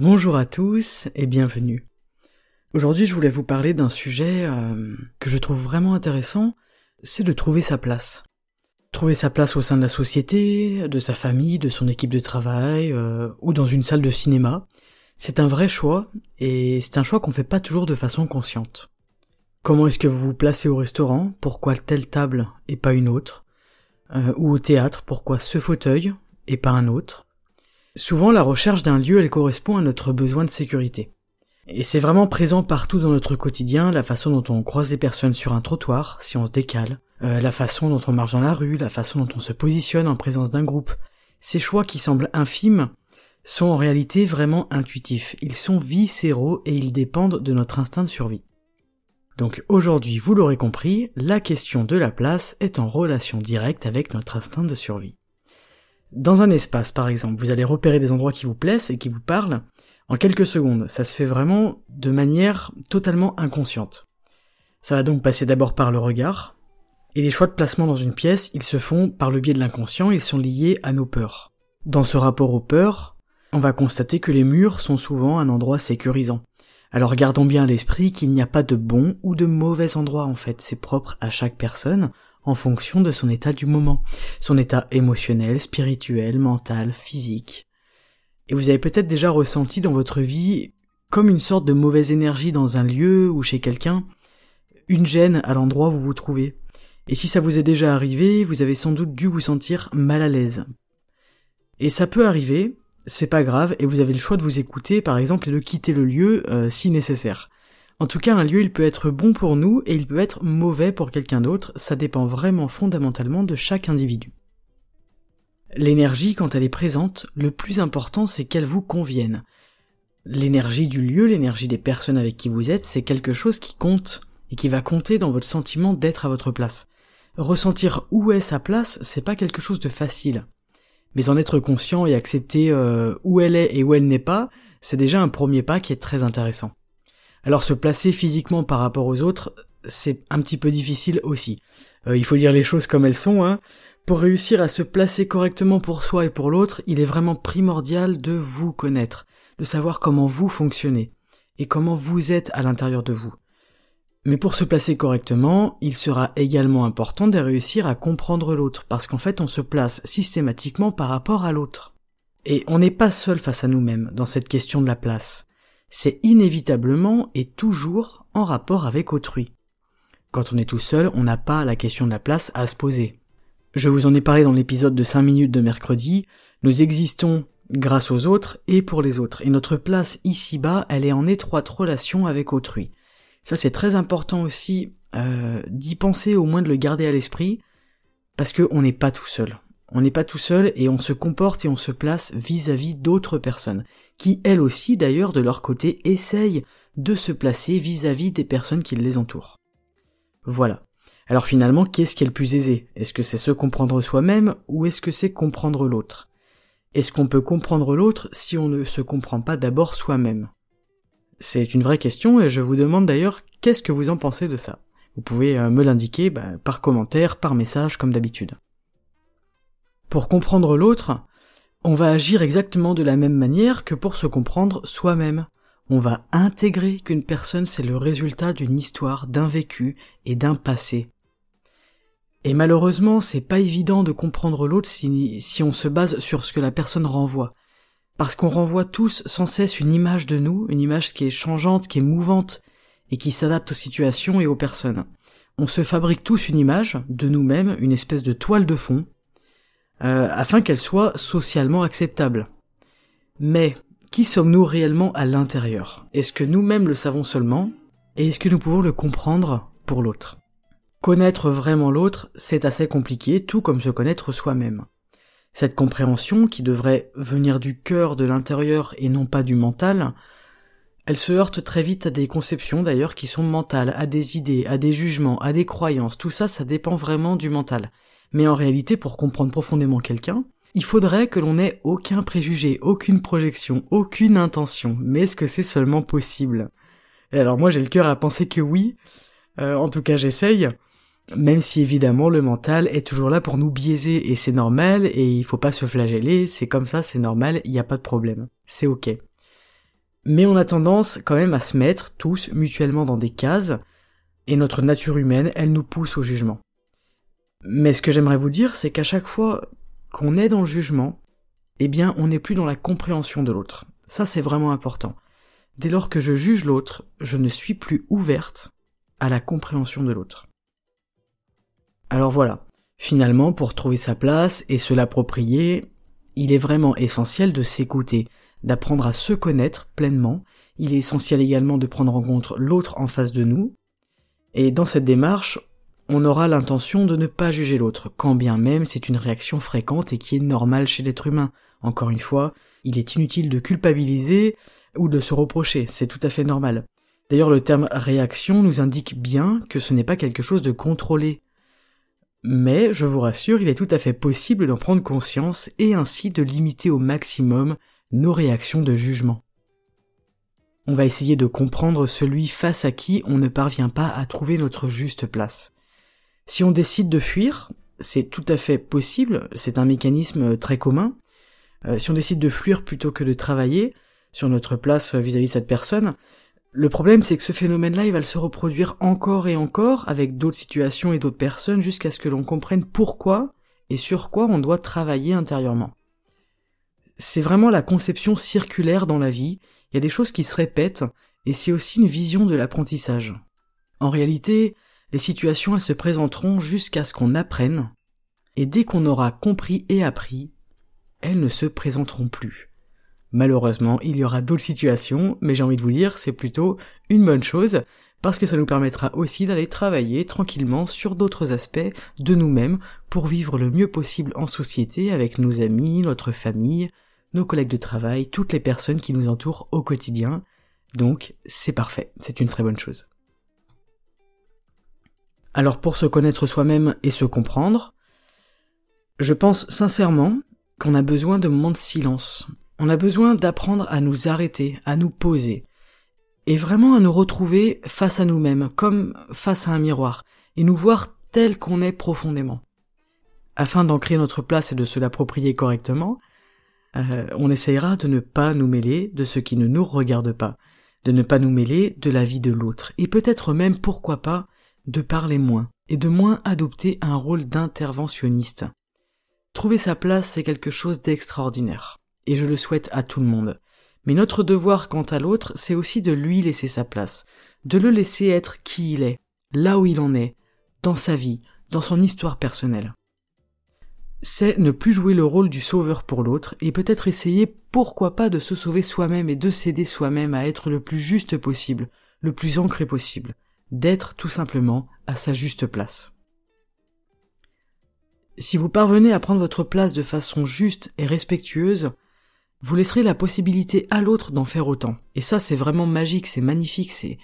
Bonjour à tous et bienvenue. Aujourd'hui je voulais vous parler d'un sujet euh, que je trouve vraiment intéressant, c'est de trouver sa place. Trouver sa place au sein de la société, de sa famille, de son équipe de travail, euh, ou dans une salle de cinéma. C'est un vrai choix, et c'est un choix qu'on fait pas toujours de façon consciente. Comment est-ce que vous vous placez au restaurant? Pourquoi telle table et pas une autre? Euh, Ou au théâtre, pourquoi ce fauteuil et pas un autre? Souvent, la recherche d'un lieu, elle correspond à notre besoin de sécurité. Et c'est vraiment présent partout dans notre quotidien, la façon dont on croise les personnes sur un trottoir, si on se décale, euh, la façon dont on marche dans la rue, la façon dont on se positionne en présence d'un groupe. Ces choix qui semblent infimes sont en réalité vraiment intuitifs, ils sont viscéraux et ils dépendent de notre instinct de survie. Donc aujourd'hui, vous l'aurez compris, la question de la place est en relation directe avec notre instinct de survie. Dans un espace, par exemple, vous allez repérer des endroits qui vous plaisent et qui vous parlent en quelques secondes. Ça se fait vraiment de manière totalement inconsciente. Ça va donc passer d'abord par le regard, et les choix de placement dans une pièce, ils se font par le biais de l'inconscient, ils sont liés à nos peurs. Dans ce rapport aux peurs, on va constater que les murs sont souvent un endroit sécurisant. Alors gardons bien à l'esprit qu'il n'y a pas de bon ou de mauvais endroit en fait, c'est propre à chaque personne en fonction de son état du moment, son état émotionnel, spirituel, mental, physique. Et vous avez peut-être déjà ressenti dans votre vie comme une sorte de mauvaise énergie dans un lieu ou chez quelqu'un, une gêne à l'endroit où vous vous trouvez. Et si ça vous est déjà arrivé, vous avez sans doute dû vous sentir mal à l'aise. Et ça peut arriver, c'est pas grave, et vous avez le choix de vous écouter, par exemple, et de quitter le lieu euh, si nécessaire. En tout cas, un lieu, il peut être bon pour nous et il peut être mauvais pour quelqu'un d'autre, ça dépend vraiment fondamentalement de chaque individu. L'énergie, quand elle est présente, le plus important, c'est qu'elle vous convienne. L'énergie du lieu, l'énergie des personnes avec qui vous êtes, c'est quelque chose qui compte et qui va compter dans votre sentiment d'être à votre place. Ressentir où est sa place, c'est pas quelque chose de facile mais en être conscient et accepter euh, où elle est et où elle n'est pas, c'est déjà un premier pas qui est très intéressant. Alors se placer physiquement par rapport aux autres, c'est un petit peu difficile aussi. Euh, il faut dire les choses comme elles sont. Hein. Pour réussir à se placer correctement pour soi et pour l'autre, il est vraiment primordial de vous connaître, de savoir comment vous fonctionnez et comment vous êtes à l'intérieur de vous. Mais pour se placer correctement, il sera également important de réussir à comprendre l'autre, parce qu'en fait on se place systématiquement par rapport à l'autre. Et on n'est pas seul face à nous-mêmes dans cette question de la place. C'est inévitablement et toujours en rapport avec autrui. Quand on est tout seul, on n'a pas la question de la place à se poser. Je vous en ai parlé dans l'épisode de 5 minutes de mercredi, nous existons grâce aux autres et pour les autres, et notre place ici-bas, elle est en étroite relation avec autrui. Ça c'est très important aussi euh, d'y penser, au moins de le garder à l'esprit, parce qu'on n'est pas tout seul. On n'est pas tout seul et on se comporte et on se place vis-à-vis d'autres personnes, qui elles aussi d'ailleurs de leur côté essayent de se placer vis-à-vis des personnes qui les entourent. Voilà. Alors finalement, qu'est-ce qui est le plus aisé? Est-ce que c'est se comprendre soi-même ou est-ce que c'est comprendre l'autre? Est-ce qu'on peut comprendre l'autre si on ne se comprend pas d'abord soi-même? C'est une vraie question et je vous demande d'ailleurs qu'est-ce que vous en pensez de ça? Vous pouvez euh, me l'indiquer bah, par commentaire, par message comme d'habitude. Pour comprendre l'autre, on va agir exactement de la même manière que pour se comprendre soi-même. On va intégrer qu'une personne c'est le résultat d'une histoire, d'un vécu et d'un passé. Et malheureusement, c'est pas évident de comprendre l'autre si, si on se base sur ce que la personne renvoie parce qu'on renvoie tous sans cesse une image de nous, une image qui est changeante, qui est mouvante, et qui s'adapte aux situations et aux personnes. On se fabrique tous une image de nous-mêmes, une espèce de toile de fond, euh, afin qu'elle soit socialement acceptable. Mais qui sommes-nous réellement à l'intérieur? Est-ce que nous-mêmes le savons seulement? Et est-ce que nous pouvons le comprendre pour l'autre? Connaître vraiment l'autre, c'est assez compliqué, tout comme se connaître soi-même. Cette compréhension, qui devrait venir du cœur de l'intérieur et non pas du mental, elle se heurte très vite à des conceptions d'ailleurs qui sont mentales, à des idées, à des jugements, à des croyances, tout ça ça dépend vraiment du mental. Mais en réalité, pour comprendre profondément quelqu'un, il faudrait que l'on n'ait aucun préjugé, aucune projection, aucune intention. Mais est-ce que c'est seulement possible? Et alors moi j'ai le cœur à penser que oui, euh, en tout cas j'essaye, même si évidemment le mental est toujours là pour nous biaiser et c'est normal et il faut pas se flageller, c'est comme ça, c'est normal, il n'y a pas de problème, c'est ok. Mais on a tendance quand même à se mettre tous mutuellement dans des cases et notre nature humaine, elle nous pousse au jugement. Mais ce que j'aimerais vous dire, c'est qu'à chaque fois qu'on est dans le jugement, eh bien on n'est plus dans la compréhension de l'autre. Ça c'est vraiment important. Dès lors que je juge l'autre, je ne suis plus ouverte à la compréhension de l'autre. Alors voilà, finalement pour trouver sa place et se l'approprier, il est vraiment essentiel de s'écouter, d'apprendre à se connaître pleinement, il est essentiel également de prendre en compte l'autre en face de nous, et dans cette démarche, on aura l'intention de ne pas juger l'autre, quand bien même c'est une réaction fréquente et qui est normale chez l'être humain. Encore une fois, il est inutile de culpabiliser ou de se reprocher, c'est tout à fait normal. D'ailleurs, le terme réaction nous indique bien que ce n'est pas quelque chose de contrôlé. Mais, je vous rassure, il est tout à fait possible d'en prendre conscience et ainsi de limiter au maximum nos réactions de jugement. On va essayer de comprendre celui face à qui on ne parvient pas à trouver notre juste place. Si on décide de fuir, c'est tout à fait possible, c'est un mécanisme très commun. Euh, si on décide de fuir plutôt que de travailler sur notre place vis-à-vis de cette personne, le problème c'est que ce phénomène-là, il va se reproduire encore et encore avec d'autres situations et d'autres personnes jusqu'à ce que l'on comprenne pourquoi et sur quoi on doit travailler intérieurement. C'est vraiment la conception circulaire dans la vie, il y a des choses qui se répètent, et c'est aussi une vision de l'apprentissage. En réalité, les situations elles se présenteront jusqu'à ce qu'on apprenne, et dès qu'on aura compris et appris, elles ne se présenteront plus. Malheureusement, il y aura d'autres situations, mais j'ai envie de vous dire, c'est plutôt une bonne chose, parce que ça nous permettra aussi d'aller travailler tranquillement sur d'autres aspects de nous-mêmes pour vivre le mieux possible en société avec nos amis, notre famille, nos collègues de travail, toutes les personnes qui nous entourent au quotidien. Donc, c'est parfait, c'est une très bonne chose. Alors pour se connaître soi-même et se comprendre, je pense sincèrement qu'on a besoin de moments de silence. On a besoin d'apprendre à nous arrêter, à nous poser, et vraiment à nous retrouver face à nous-mêmes, comme face à un miroir, et nous voir tel qu'on est profondément. Afin d'ancrer notre place et de se l'approprier correctement, euh, on essayera de ne pas nous mêler de ce qui ne nous regarde pas, de ne pas nous mêler de la vie de l'autre, et peut-être même, pourquoi pas, de parler moins et de moins adopter un rôle d'interventionniste. Trouver sa place, c'est quelque chose d'extraordinaire, et je le souhaite à tout le monde. Mais notre devoir quant à l'autre, c'est aussi de lui laisser sa place, de le laisser être qui il est, là où il en est, dans sa vie, dans son histoire personnelle. C'est ne plus jouer le rôle du sauveur pour l'autre, et peut-être essayer pourquoi pas de se sauver soi-même et de s'aider soi-même à être le plus juste possible, le plus ancré possible, d'être tout simplement à sa juste place. Si vous parvenez à prendre votre place de façon juste et respectueuse, vous laisserez la possibilité à l'autre d'en faire autant. Et ça, c'est vraiment magique, c'est magnifique, c'est,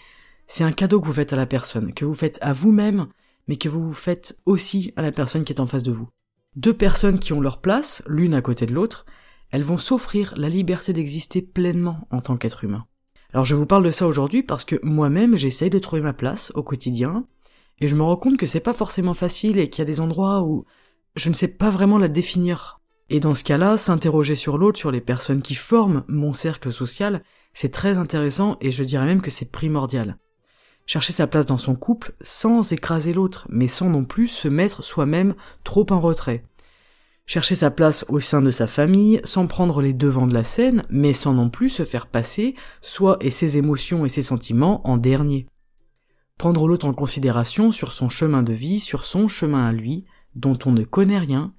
c'est un cadeau que vous faites à la personne, que vous faites à vous-même, mais que vous vous faites aussi à la personne qui est en face de vous. Deux personnes qui ont leur place, l'une à côté de l'autre, elles vont s'offrir la liberté d'exister pleinement en tant qu'être humain. Alors je vous parle de ça aujourd'hui parce que moi-même j'essaye de trouver ma place au quotidien et je me rends compte que c'est pas forcément facile et qu'il y a des endroits où je ne sais pas vraiment la définir. Et dans ce cas-là, s'interroger sur l'autre, sur les personnes qui forment mon cercle social, c'est très intéressant et je dirais même que c'est primordial. Chercher sa place dans son couple sans écraser l'autre, mais sans non plus se mettre soi-même trop en retrait chercher sa place au sein de sa famille, sans prendre les devants de la scène, mais sans non plus se faire passer soi et ses émotions et ses sentiments en dernier. Prendre l'autre en considération sur son chemin de vie, sur son chemin à lui, dont on ne connaît rien,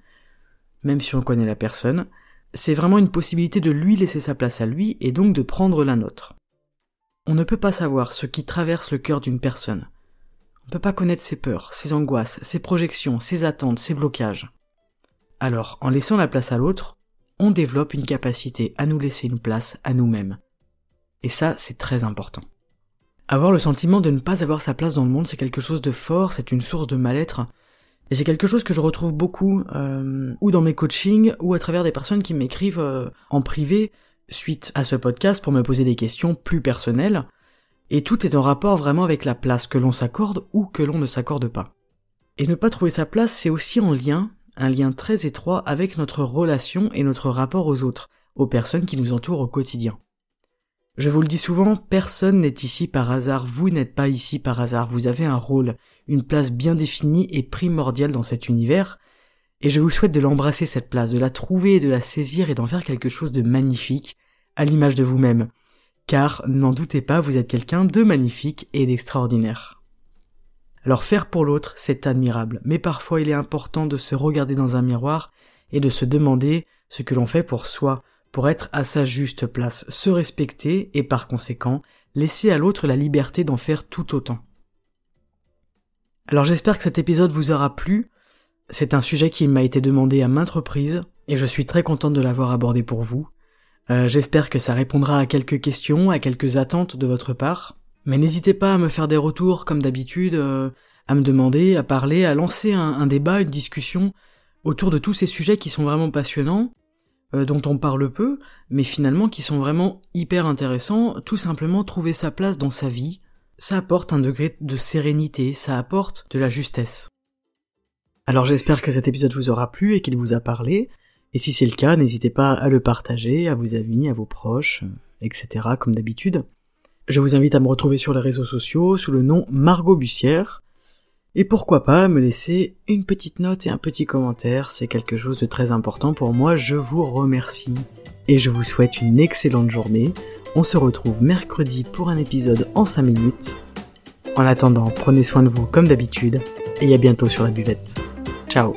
même si on connaît la personne, c'est vraiment une possibilité de lui laisser sa place à lui et donc de prendre la nôtre. On ne peut pas savoir ce qui traverse le cœur d'une personne. On ne peut pas connaître ses peurs, ses angoisses, ses projections, ses attentes, ses blocages. Alors, en laissant la place à l'autre, on développe une capacité à nous laisser une place à nous-mêmes. Et ça, c'est très important. Avoir le sentiment de ne pas avoir sa place dans le monde, c'est quelque chose de fort, c'est une source de mal-être, et c'est quelque chose que je retrouve beaucoup, euh, ou dans mes coachings, ou à travers des personnes qui m'écrivent euh, en privé suite à ce podcast pour me poser des questions plus personnelles, et tout est en rapport vraiment avec la place que l'on s'accorde ou que l'on ne s'accorde pas. Et ne pas trouver sa place, c'est aussi en lien, un lien très étroit avec notre relation et notre rapport aux autres, aux personnes qui nous entourent au quotidien. Je vous le dis souvent, personne n'est ici par hasard, vous n'êtes pas ici par hasard, vous avez un rôle, une place bien définie et primordiale dans cet univers, et je vous souhaite de l'embrasser cette place, de la trouver de la saisir et d'en faire quelque chose de magnifique, à l'image de vous-même, car n'en doutez pas, vous êtes quelqu'un de magnifique et d'extraordinaire. Alors faire pour l'autre, c'est admirable, mais parfois il est important de se regarder dans un miroir et de se demander ce que l'on fait pour soi, pour être à sa juste place, se respecter et par conséquent laisser à l'autre la liberté d'en faire tout autant. Alors j'espère que cet épisode vous aura plu. C'est un sujet qui m'a été demandé à maintes reprises et je suis très contente de l'avoir abordé pour vous. Euh, j'espère que ça répondra à quelques questions, à quelques attentes de votre part. Mais n'hésitez pas à me faire des retours comme d'habitude, euh, à me demander, à parler, à lancer un, débat, une discussion autour de tous ces sujets qui sont vraiment passionnants euh, dont on parle peu, mais finalement qui sont vraiment hyper intéressants, tout simplement trouver sa place dans sa vie, ça apporte un degré de sérénité, ça apporte de la justesse. Alors j'espère que cet épisode vous aura plu et qu'il vous a parlé, et si c'est le cas, n'hésitez pas à le partager à vos amis, à vos proches, etc. comme d'habitude. Je vous invite à me retrouver sur les réseaux sociaux sous le nom Margot Bussière, et pourquoi pas me laisser une petite note et un petit commentaire, c'est quelque chose de très important pour moi, je vous remercie. Et je vous souhaite une excellente journée. On se retrouve mercredi pour un épisode en 5 minutes. En attendant, prenez soin de vous comme d'habitude, et à bientôt sur la buvette. Ciao